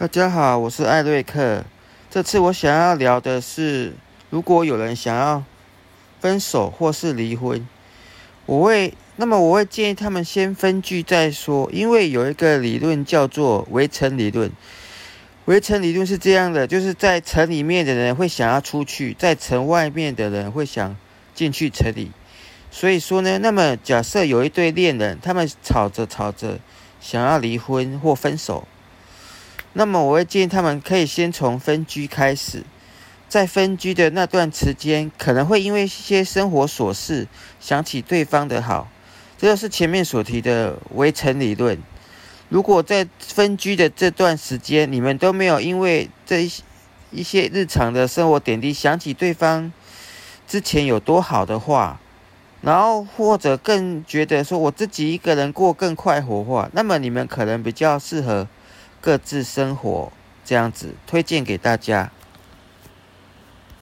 大家好，我是艾瑞克。这次我想要聊的是，如果有人想要分手或是离婚，我会，那么我会建议他们先分居再说，因为有一个理论叫做围城理论。围城理论是这样的，就是在城里面的人会想要出去，在城外面的人会想进去城里。所以说呢，那么假设有一对恋人，他们吵着吵着想要离婚或分手。那么我会建议他们可以先从分居开始，在分居的那段时间，可能会因为一些生活琐事想起对方的好，这就是前面所提的围城理论。如果在分居的这段时间，你们都没有因为这一一些日常的生活点滴想起对方之前有多好的话，然后或者更觉得说我自己一个人过更快活话，那么你们可能比较适合。各自生活这样子，推荐给大家。